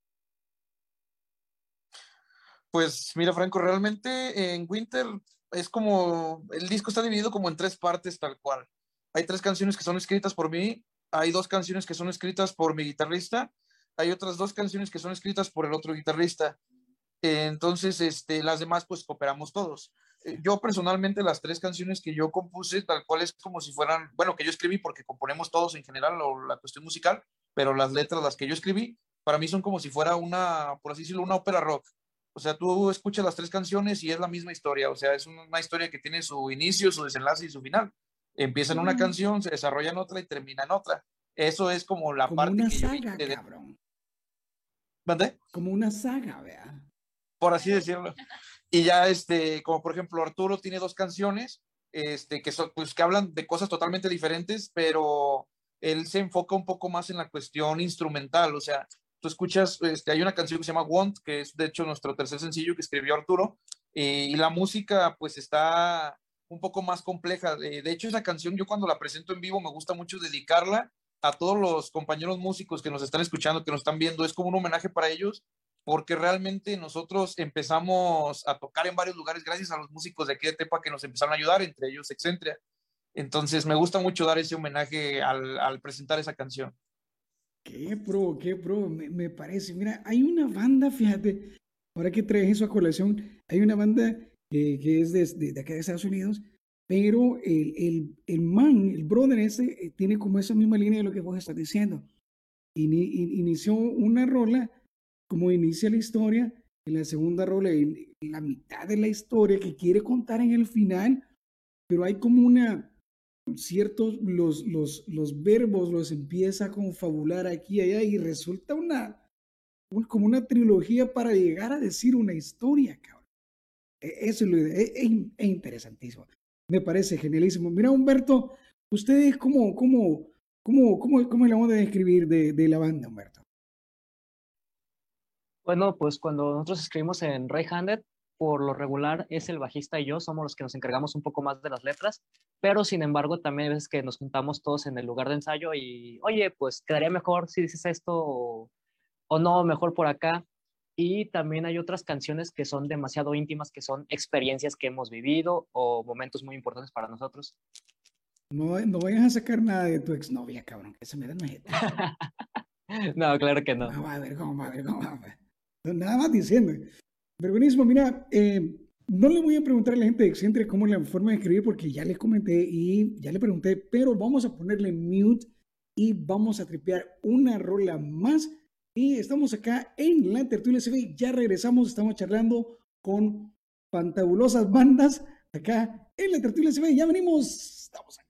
Pues mira, Franco, realmente en Winter es como, el disco está dividido como en tres partes tal cual. Hay tres canciones que son escritas por mí, hay dos canciones que son escritas por mi guitarrista, hay otras dos canciones que son escritas por el otro guitarrista. entonces, este, las demás pues cooperamos todos. Eh, yo personalmente las tres canciones que yo compuse, tal cual es como si fueran, bueno, que yo escribí porque componemos todos en general o la cuestión musical, pero las letras, las que yo escribí, para mí son como si fuera una, por así decirlo, una ópera rock. O sea, tú escuchas las tres canciones y es la misma historia. O sea, es una historia que tiene su inicio, su desenlace y su final. Empieza en una canción, se desarrolla en otra y termina en otra. Eso es como la como parte una que saga, yo cabrón. ¿Mandé? Como una saga, vea. Por así decirlo. Y ya, este, como por ejemplo, Arturo tiene dos canciones, este, que son, pues, que hablan de cosas totalmente diferentes, pero él se enfoca un poco más en la cuestión instrumental. O sea, tú escuchas, este, hay una canción que se llama Want, que es de hecho nuestro tercer sencillo que escribió Arturo, y la música pues está un poco más compleja. de hecho, esa canción yo cuando la presento en vivo me gusta mucho dedicarla a todos los compañeros músicos que nos están escuchando, que nos están viendo. Es como un homenaje para ellos, porque realmente nosotros empezamos a tocar en varios lugares gracias a los músicos de aquí de Tepa que nos empezaron a ayudar, entre ellos Excentria. Entonces me gusta mucho dar ese homenaje al, al presentar esa canción. Qué pro, qué pro, me, me, parece. Mira, hay una banda, fíjate, ahora que traes eso a colación, hay una banda eh, que es de, de, de, acá de Estados Unidos, pero el, el, el man, el brother ese, eh, tiene como esa misma línea de lo que vos estás diciendo. In, in, inició una rola, como inicia la historia, en la segunda rola, en, la mitad de la historia que quiere contar en el final, pero hay como una, ciertos, los, los, los verbos los empieza a confabular aquí y allá y resulta una, como una trilogía para llegar a decir una historia, cabrón. E, eso es, lo, es, es interesantísimo. Me parece genialísimo. Mira, Humberto, ¿ustedes cómo, cómo, cómo, cómo, cómo le vamos a describir de, de la banda, Humberto? Bueno, pues cuando nosotros escribimos en Ray Handed, por lo regular es el bajista y yo, somos los que nos encargamos un poco más de las letras, pero sin embargo también hay veces que nos juntamos todos en el lugar de ensayo y, oye, pues quedaría mejor si dices esto o, o no, mejor por acá. Y también hay otras canciones que son demasiado íntimas, que son experiencias que hemos vivido o momentos muy importantes para nosotros. No, no vayas a sacar nada de tu exnovia, cabrón, que se me da No, claro que no. No, a ver, ¿cómo? A ver, ¿cómo va? Nada más diciendo. Buenísimo, mira, eh, no le voy a preguntar a la gente de Excentre cómo la forma de escribir porque ya le comenté y ya le pregunté, pero vamos a ponerle mute y vamos a tripear una rola más. Y estamos acá en la tertulia CB, ya regresamos, estamos charlando con fantabulosas bandas acá en la tertulia CB, ya venimos, estamos acá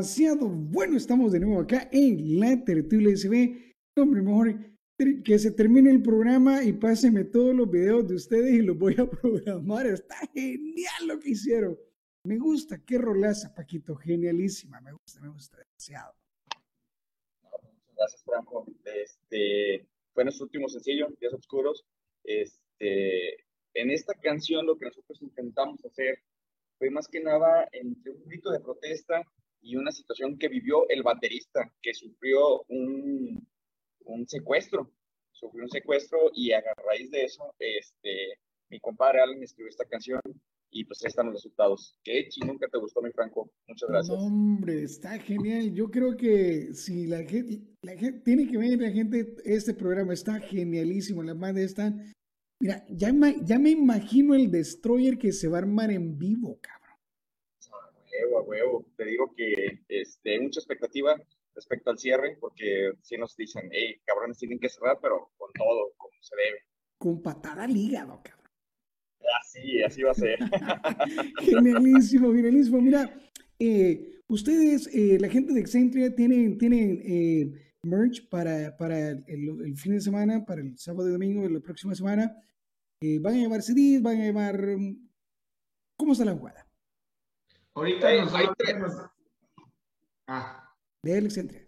demasiado, bueno. Estamos de nuevo acá en la tertulia SB. Hombre, mejor que se termine el programa y pásenme todos los videos de ustedes y los voy a programar. Está genial lo que hicieron. Me gusta, qué rolaza, Paquito, genialísima, me gusta, me gusta demasiado. Gracias, Franco. Este, fue nuestro último sencillo, Días Oscuros. Este, en esta canción lo que nosotros intentamos hacer fue más que nada entre un grito de protesta y una situación que vivió el baterista, que sufrió un, un secuestro, sufrió un secuestro y a raíz de eso, este, mi compadre Alan escribió esta canción y pues ahí están los resultados. Qué nunca te gustó, mi Franco. Muchas gracias. hombre, está genial. Yo creo que si la gente, la gente tiene que ver la gente este programa, está genialísimo. Las bandas están. Mira, ya, ya me imagino el destroyer que se va a armar en vivo, cabrón. Huevo, a huevo. Te digo que este, hay mucha expectativa respecto al cierre, porque si nos dicen, hey, cabrones, tienen que cerrar, pero con todo, como se debe. Con patada al hígado, cabrón. Así, así va a ser. genialísimo, genialísimo. Mira, eh, ustedes, eh, la gente de Excentria, tienen, tienen eh, merch para, para el, fin de semana, para el sábado y domingo de la próxima semana. van a llevar CDs, van a llevar... ¿Cómo está la jugada? Ahorita nos, Ah. De Excentria.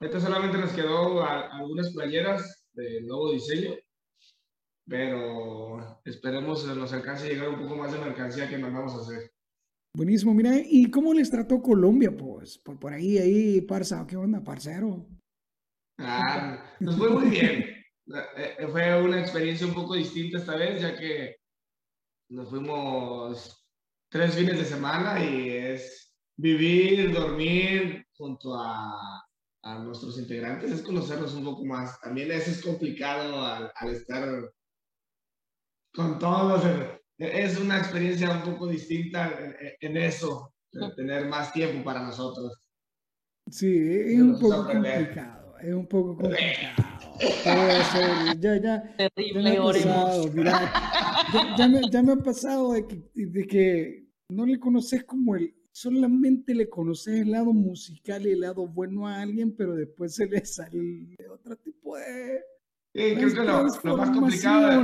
Ahorita solamente nos quedó algunas playeras de nuevo diseño pero esperemos que nos alcance a llegar un poco más de mercancía que mandamos a hacer. Buenísimo, mira, ¿y cómo les trató Colombia, pues? Por, por ahí, ahí, Parza, ¿qué onda, parcero? Ah, nos fue muy bien. Eh, eh, fue una experiencia un poco distinta esta vez, ya que nos fuimos tres fines de semana y es vivir, dormir junto a, a nuestros integrantes, es conocerlos un poco más. También eso es complicado al, al estar con todos. Es una experiencia un poco distinta en, eso, tener más tiempo para nosotros. Sí, es un poco complicado, es un poco complicado. ya, ya, ya me ha pasado, mira, ya, me, ya, me, ha pasado de que, de que no le conoces como el, solamente le conoces el lado musical y el lado bueno a alguien, pero después se le sale otro tipo de... Sí, creo que lo, lo más complicado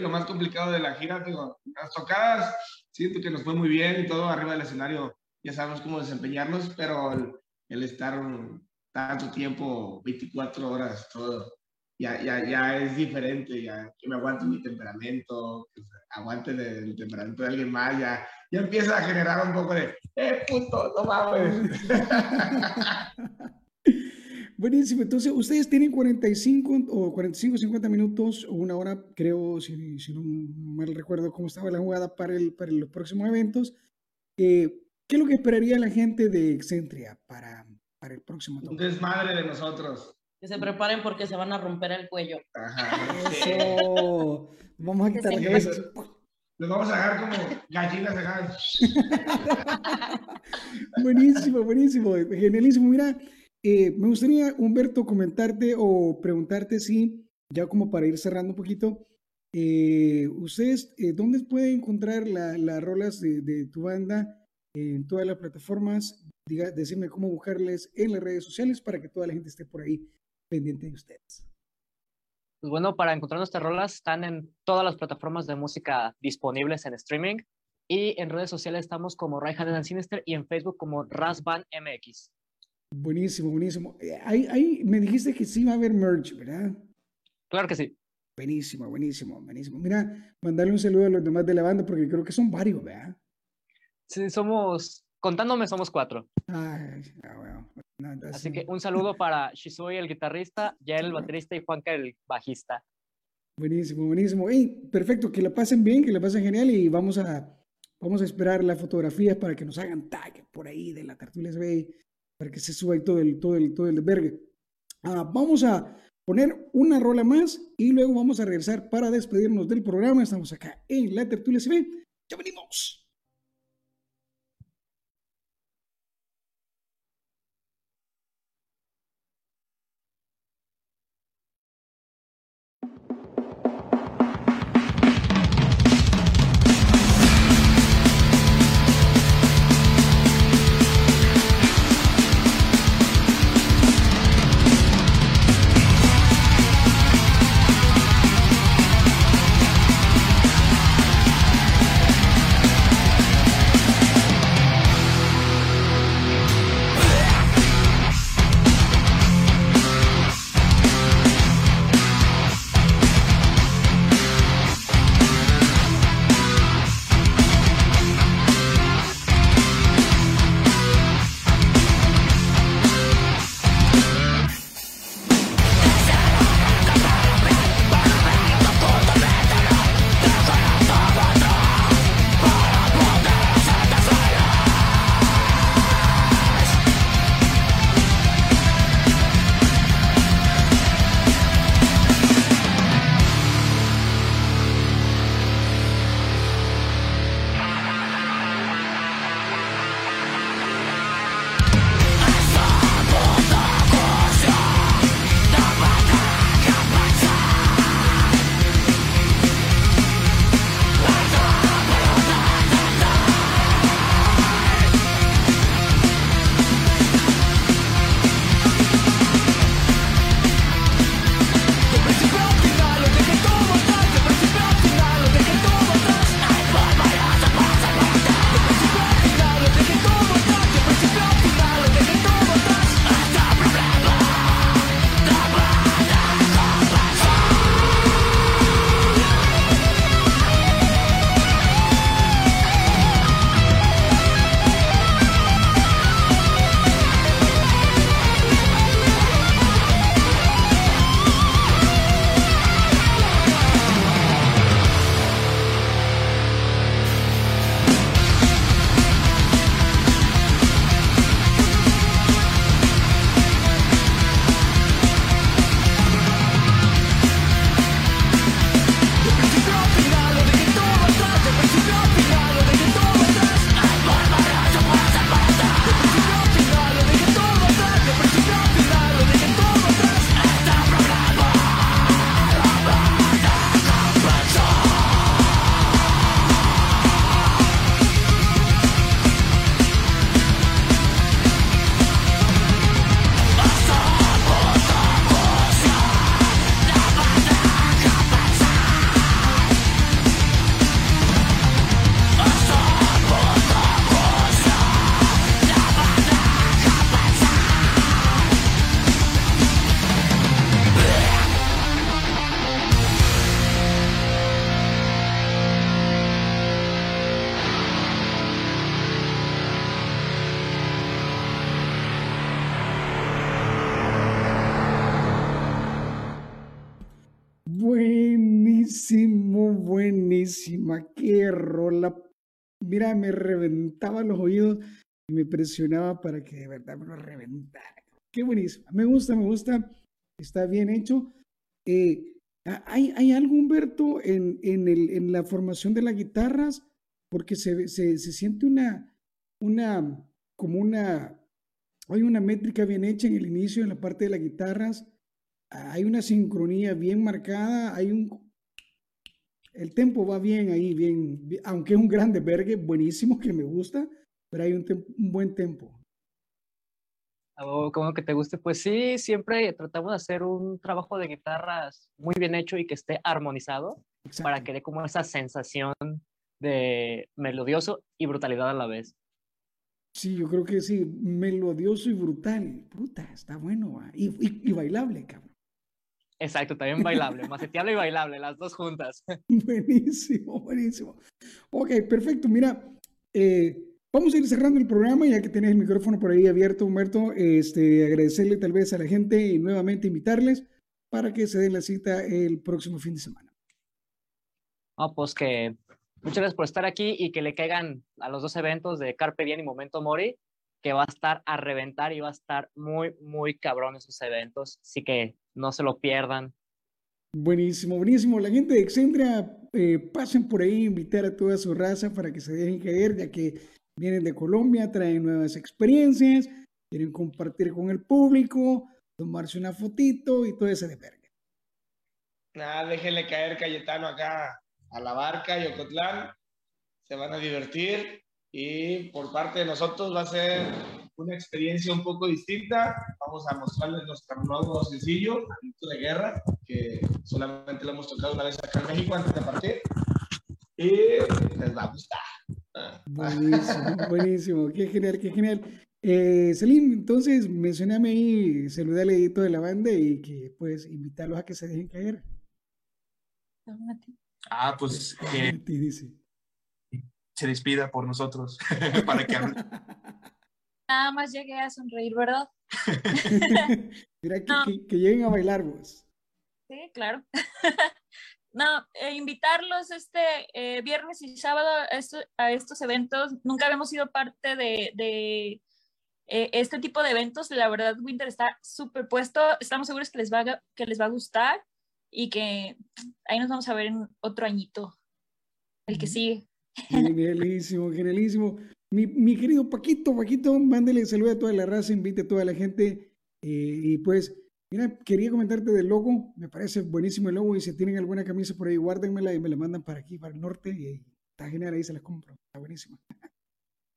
lo más complicado de la gira, digo, las tocadas, siento que nos fue muy bien y todo arriba del escenario, ya sabemos cómo desempeñarnos, pero el, estar tanto tiempo, 24 horas, todo, ya, ya, ya es diferente, ya que me aguante mi temperamento, que aguante el temperamento de alguien más, ya, ya empieza a generar un poco de, eh, puto, no mames. Buenísimo. Entonces, ustedes tienen 45 o 45, 50 minutos o una hora, creo, si, no mal recuerdo cómo estaba la jugada para, el, para los próximos eventos. Eh, ¿Qué es lo que esperaría la gente de Excentria para, para el próximo Un desmadre de nosotros. Que se preparen porque se van a romper el cuello. Ajá. Eso. Vamos a quitar la cabeza. Los vamos a dejar como gallinas acá. buenísimo, buenísimo. Genialísimo. Mira, eh, me gustaría, Humberto, comentarte o preguntarte si, ya como para ir cerrando un poquito, eh, ustedes, eh, ¿dónde pueden encontrar las rolas de, tu banda en todas las plataformas? Diga, decirme cómo buscarles en las redes sociales para que toda la gente esté por ahí pendiente de ustedes. Pues bueno, para encontrar nuestras rolas están en todas las plataformas de música disponibles en streaming y en redes sociales estamos como Raihan and Sinister y en Facebook como Rasban MX. Buenísimo, buenísimo. Eh, ahí, ahí me dijiste que sí va a haber merch, ¿verdad? Claro que sí. Buenísimo, buenísimo, buenísimo. Mira, mandarle un saludo a los demás de la banda porque creo que son varios, ¿verdad? Sí, somos, contándome, somos cuatro. Ay, ah, bueno. Así que un saludo para Shizui, el guitarrista, Yael, el baterista, y Juanca, el bajista. Buenísimo, buenísimo. Hey, perfecto, que la pasen bien, que la pasen genial y vamos a, vamos a esperar las fotografías para que nos hagan tag por ahí de la Tertulia SB para que se suba ahí todo el, todo el, todo el vergue. Ah, vamos a poner una rola más y luego vamos a regresar para despedirnos del programa. Estamos acá en la tertulia CB. Ya venimos. Rola. Mira, me reventaba los oídos y me presionaba para que de verdad me lo reventara. Qué buenísimo. Me gusta, me gusta. Está bien hecho. Eh, ¿hay, ¿Hay algo, Humberto, en, en, el, en la formación de las guitarras? Porque se, se, se siente una, una, como una, hay una métrica bien hecha en el inicio, en la parte de las guitarras. Hay una sincronía bien marcada, hay un, el tempo va bien ahí, bien, aunque es un grande vergue, buenísimo que me gusta, pero hay un, un buen tempo. Como que te guste, pues sí, siempre tratamos de hacer un trabajo de guitarras muy bien hecho y que esté armonizado para que dé como esa sensación de melodioso y brutalidad a la vez. Sí, yo creo que sí, melodioso y brutal. Puta, está bueno. Y, y, y, bailable, cabrón. Exacto, también bailable, maceteable y bailable, las dos juntas. Buenísimo, buenísimo. Ok, perfecto. Mira, eh, vamos a ir cerrando el programa, ya que tenés el micrófono por ahí abierto, Humberto. Este, agradecerle tal vez a la gente y nuevamente invitarles para que se den la cita el próximo fin de semana. Oh, pues que muchas gracias por estar aquí y que le caigan a los dos eventos de Carpe Diem y Momento Mori, que va a estar a reventar y va a estar muy, muy cabrón esos eventos. Así que no se lo pierdan. Buenísimo, buenísimo. La gente de Excentria, eh, pasen por ahí, invitar a toda su raza para que se dejen caer, ya que vienen de Colombia, traen nuevas experiencias, quieren compartir con el público, tomarse una fotito y todo ese de verga. Nada, déjenle caer Cayetano acá a la barca y Ocotlán, se van a divertir y por parte de nosotros va a ser una experiencia un poco distinta. Vamos a mostrarles nuestro nuevo sencillo, Adicto de Guerra, que solamente lo hemos tocado una vez acá en México antes de partir. Y les va a gustar. Buenísimo, buenísimo. Qué genial, qué genial. Eh, Selim, entonces mencioname ahí, saludar al edito de la banda y que pues invitarlos a que se dejen caer. Ah, pues que se despida por nosotros para que hable. Nada más llegué a sonreír, ¿verdad? Mira, que, no. que, que, lleguen a bailar vos. Sí, claro. no, eh, invitarlos este eh, viernes y sábado a, esto, a, estos eventos. Nunca habíamos sido parte de, de eh, este tipo de eventos. La verdad, Winter está súper puesto. Estamos seguros que les, va a, que les va a gustar y que ahí nos vamos a ver en otro añito, el que sigue. Genialísimo, genialísimo. Mi, mi, querido Paquito, Paquito, mándele saludo a toda la raza, invite a toda la gente. Eh, y pues, mira, quería comentarte del logo, me parece buenísimo el logo. Y si tienen alguna camisa por ahí, guárdenmela y me la mandan para aquí, para el norte. Y está genial, ahí se las compro. Está buenísimo.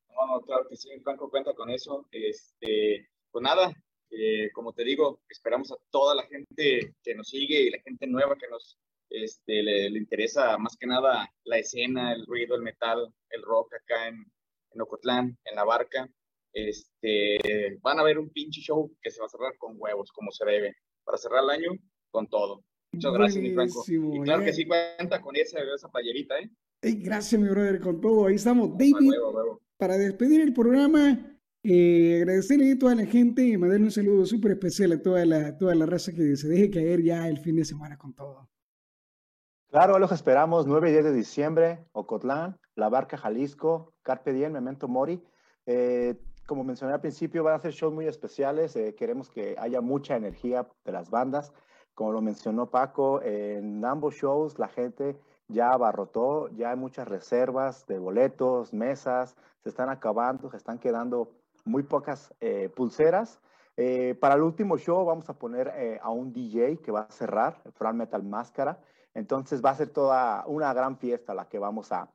No, no, claro que sí, Franco cuenta con eso. Este, pues nada, eh, como te digo, esperamos a toda la gente que nos sigue y la gente nueva que nos este, le, le interesa más que nada la escena, el ruido, el metal, el rock acá en, en Ocotlán, en la barca. Este, van a ver un pinche show que se va a cerrar con huevos, como se debe, para cerrar el año con todo. Muchas gracias, mi Franco. Y claro que sí cuenta con esa, esa playerita, ¿eh? Hey, gracias, mi brother, con todo. Ahí estamos. David, huevo, huevo. para despedir el programa, eh, agradecerle a toda la gente y mandarle un saludo súper especial a toda la, toda la raza que se deje caer ya el fin de semana con todo. Claro, los esperamos 9 y 10 de diciembre, Ocotlán, La Barca, Jalisco, Carpe Diem, Memento Mori. Eh, como mencioné al principio, van a ser shows muy especiales. Eh, queremos que haya mucha energía de las bandas. Como lo mencionó Paco, en ambos shows la gente ya abarrotó, ya hay muchas reservas de boletos, mesas, se están acabando, se están quedando muy pocas eh, pulseras. Eh, para el último show vamos a poner eh, a un DJ que va a cerrar, Fran Metal Máscara. Entonces va a ser toda una gran fiesta la que vamos a,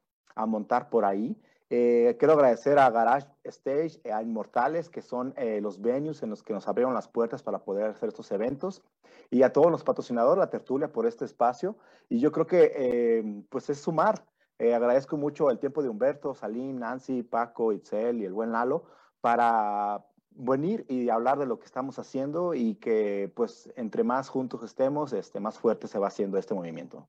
montar por ahí. Eh, quiero agradecer a Garage Stage, a Inmortales, que son eh, los venues en los que nos abrieron las puertas para poder hacer estos eventos, y a todos los patrocinadores, la tertulia, por este espacio. Y yo creo que eh, pues es sumar. agradezco mucho el tiempo de Humberto, Salim, Nancy, Paco, Itzel y el buen Lalo para venir y hablar de lo que estamos haciendo y que pues entre más juntos estemos, este, más fuerte se va haciendo este movimiento.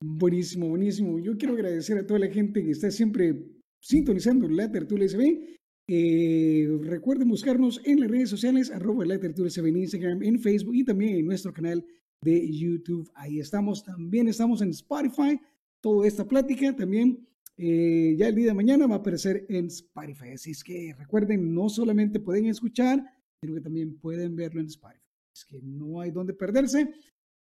Buenísimo, buenísimo. Yo quiero agradecer a toda la gente que está siempre sintonizando la tertulia SB. Eh, recuerden buscarnos en las redes sociales, arroba la tertulia SB en Instagram, en Facebook y también en nuestro canal de YouTube. Ahí estamos. También estamos en Spotify. Toda esta plática también eh, ya el día de mañana va a aparecer en Spotify. Así es que recuerden, no solamente pueden escuchar, sino que también pueden verlo en Spotify. Es que no hay donde perderse.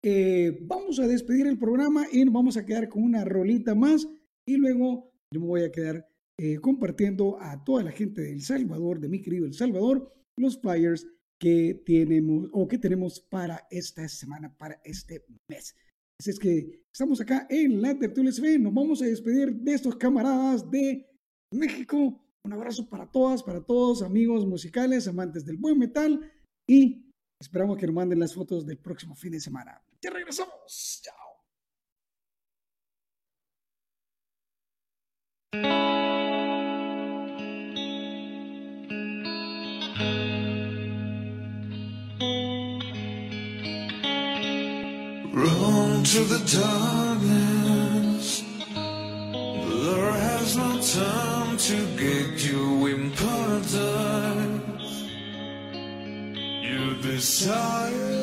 Eh, vamos a despedir el programa y nos vamos a quedar con una rolita más y luego yo me voy a quedar eh, compartiendo a toda la gente de El Salvador, de mi querido El Salvador, los flyers que tenemos o que tenemos para esta semana, para este mes. Así es que estamos acá en la Tertulia SV. Nos vamos a despedir de estos camaradas de México. Un abrazo para todas, para todos, amigos musicales, amantes del buen metal. Y esperamos que nos manden las fotos del próximo fin de semana. Ya regresamos. Chao. Run to the darkness. There has no time to get you in paradise. You desire.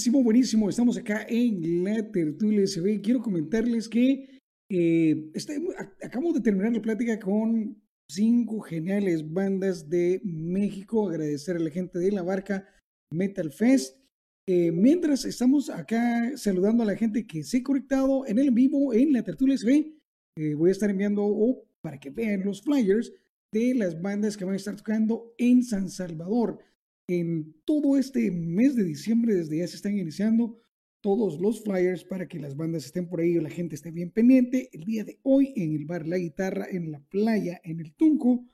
Buenísimo, buenísimo. Estamos acá en la tertulia SB. Quiero comentarles que eh, acabamos de terminar la plática con cinco geniales bandas de México. Agradecer a la gente de la barca Metal Fest. Eh, mientras estamos acá saludando a la gente que se ha conectado en el vivo en la tertulia SB, eh, voy a estar enviando o para que vean los flyers de las bandas que van a estar tocando en San Salvador. En todo este mes de diciembre, desde ya se están iniciando todos los flyers para que las bandas estén por ahí o la gente esté bien pendiente. El día de hoy en el bar La Guitarra, en la playa, en el Tunco,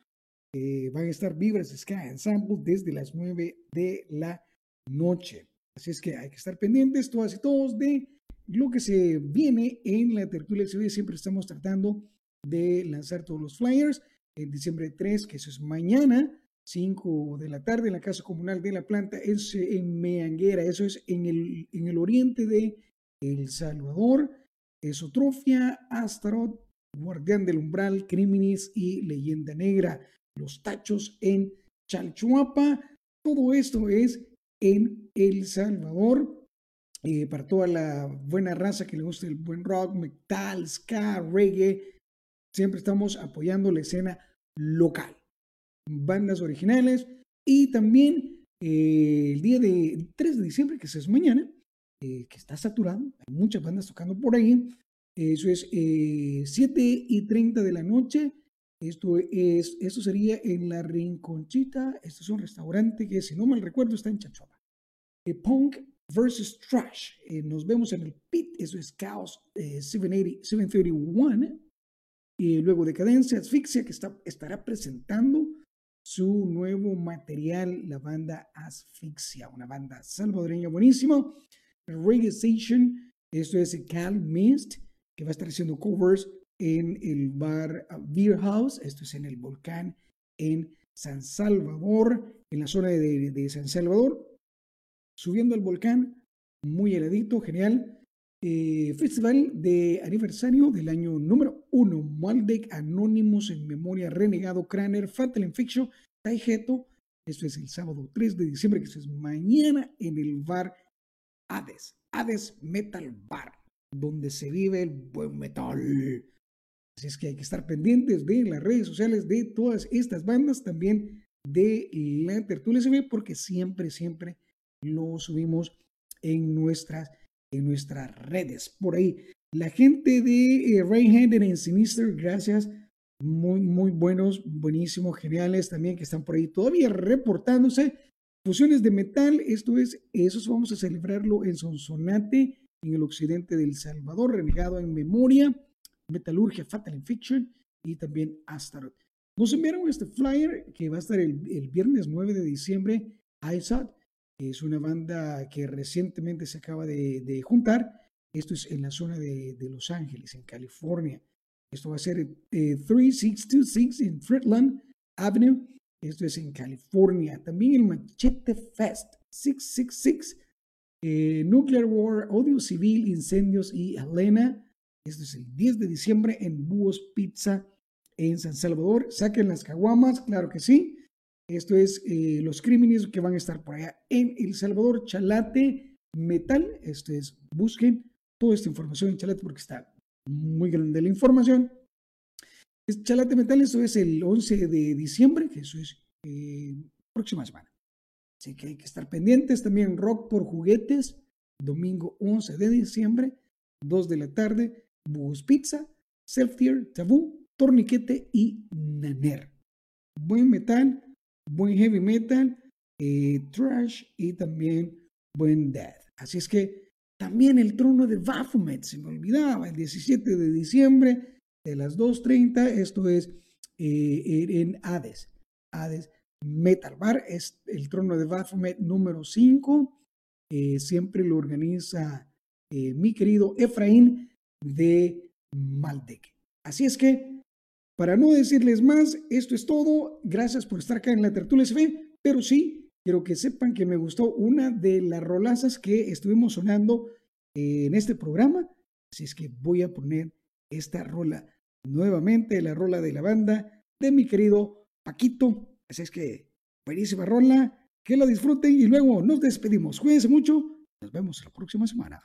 eh, van a estar Vibras Sky Ensemble desde las 9 de la noche. Así es que hay que estar pendientes todas y todos de lo que se viene en la tertulia. Siempre estamos tratando de lanzar todos los flyers. En diciembre 3, que eso es mañana, 5 de la tarde, en la Casa Comunal de la Planta, es en Meanguera, eso es en el, en el oriente de El Salvador. Esotrofia, Astaroth, Guardián del Umbral, Crímenes y Leyenda Negra. Los tachos en Chalchuapa. Todo esto es en El Salvador. Eh, para toda la buena raza que le gusta el buen rock, metal, ska, reggae, siempre estamos apoyando la escena local. Bandas originales y también eh, el día de 3 de diciembre, que es mañana, eh, que está saturado, hay muchas bandas tocando por ahí. Eso es eh, 7 y 30 de la noche. Esto, es, esto sería en la Rinconchita. Esto es un restaurante que, si no mal recuerdo, está en Chachuapa. Eh, Punk versus Trash. Nos vemos en el pit. Eso es Chaos eh, 780, 731. Y luego Decadencia, Asfixia, que está, estará presentando su nuevo material, la banda Asfixia, una banda salvadoreña buenísima. Reggae Station, esto es Cal Mist, que va a estar haciendo covers en el bar uh, Beer House, esto es en el volcán en San Salvador, en la zona de, de San Salvador, subiendo al volcán, muy heladito, genial. Eh, festival de aniversario del año número uno, Maldek Anonymous en memoria Renegado Craner, Fatal Infection, Taijeto. Esto es el sábado 3 de diciembre, que es mañana en el bar Hades, Hades Metal Bar, donde se vive el buen metal. Así es que hay que estar pendientes de las redes sociales de todas estas bandas, también de la Tertulia CB, porque siempre, siempre lo subimos en nuestras, en nuestras redes. Por ahí, la gente de eh, Right-Handed and Sinister, gracias. Muy, muy buenos, buenísimos, geniales también que están por ahí todavía reportándose. Fusiones de metal, esto es, eso vamos a celebrarlo en Sonsonate, en el occidente del Salvador, renegado en memoria, Metalurgia, Fatal Infection y también Astaroth. Nos enviaron este flyer que va a estar el, el viernes 9 de diciembre, ISAT, es una banda que recientemente se acaba de, juntar. Esto es en la zona de, Los Ángeles, en California. Esto va a ser eh, 3626 en Fredland Avenue. Esto es en California. También el Machete Fest 666. Eh, Nuclear War, Odio Civil, Incendios y Helena. Esto es el 10 de diciembre en Búhos Pizza en San Salvador. Saquen las caguamas, claro que sí. Esto es eh, los crímenes que van a estar por allá en El Salvador. Chalate Metal. Esto es, busquen toda esta información en Chalate porque está muy grande la información. Chalate Metal, esto es el 11 de diciembre, que eso es eh, próxima semana. Así que hay que estar pendientes. También Rock por Juguetes, domingo 11 de diciembre, 2 de la tarde, Búhos Pizza, Self Tier, Tabú, Torniquete y Naner. Buen metal, buen heavy metal, eh, trash y también buen death. Así es que también el trono de Baphomet, se me olvidaba, el 17 de diciembre de las 2.30, esto es eh, en Hades, Hades Metal Bar, es el trono de Baphomet número 5, eh, siempre lo organiza mi querido Efraín de Maldek. Así es que, para no decirles más, esto es todo. Gracias por estar acá en la Tertulia SV, pero sí, quiero que sepan que me gustó una de las rolazas que estuvimos sonando en este programa. Así es que voy a poner esta rola nuevamente, la rola de la banda de mi querido Paquito. Así es que, buenísima rola. que la disfruten y luego nos despedimos. Cuídense mucho. Nos vemos la próxima semana.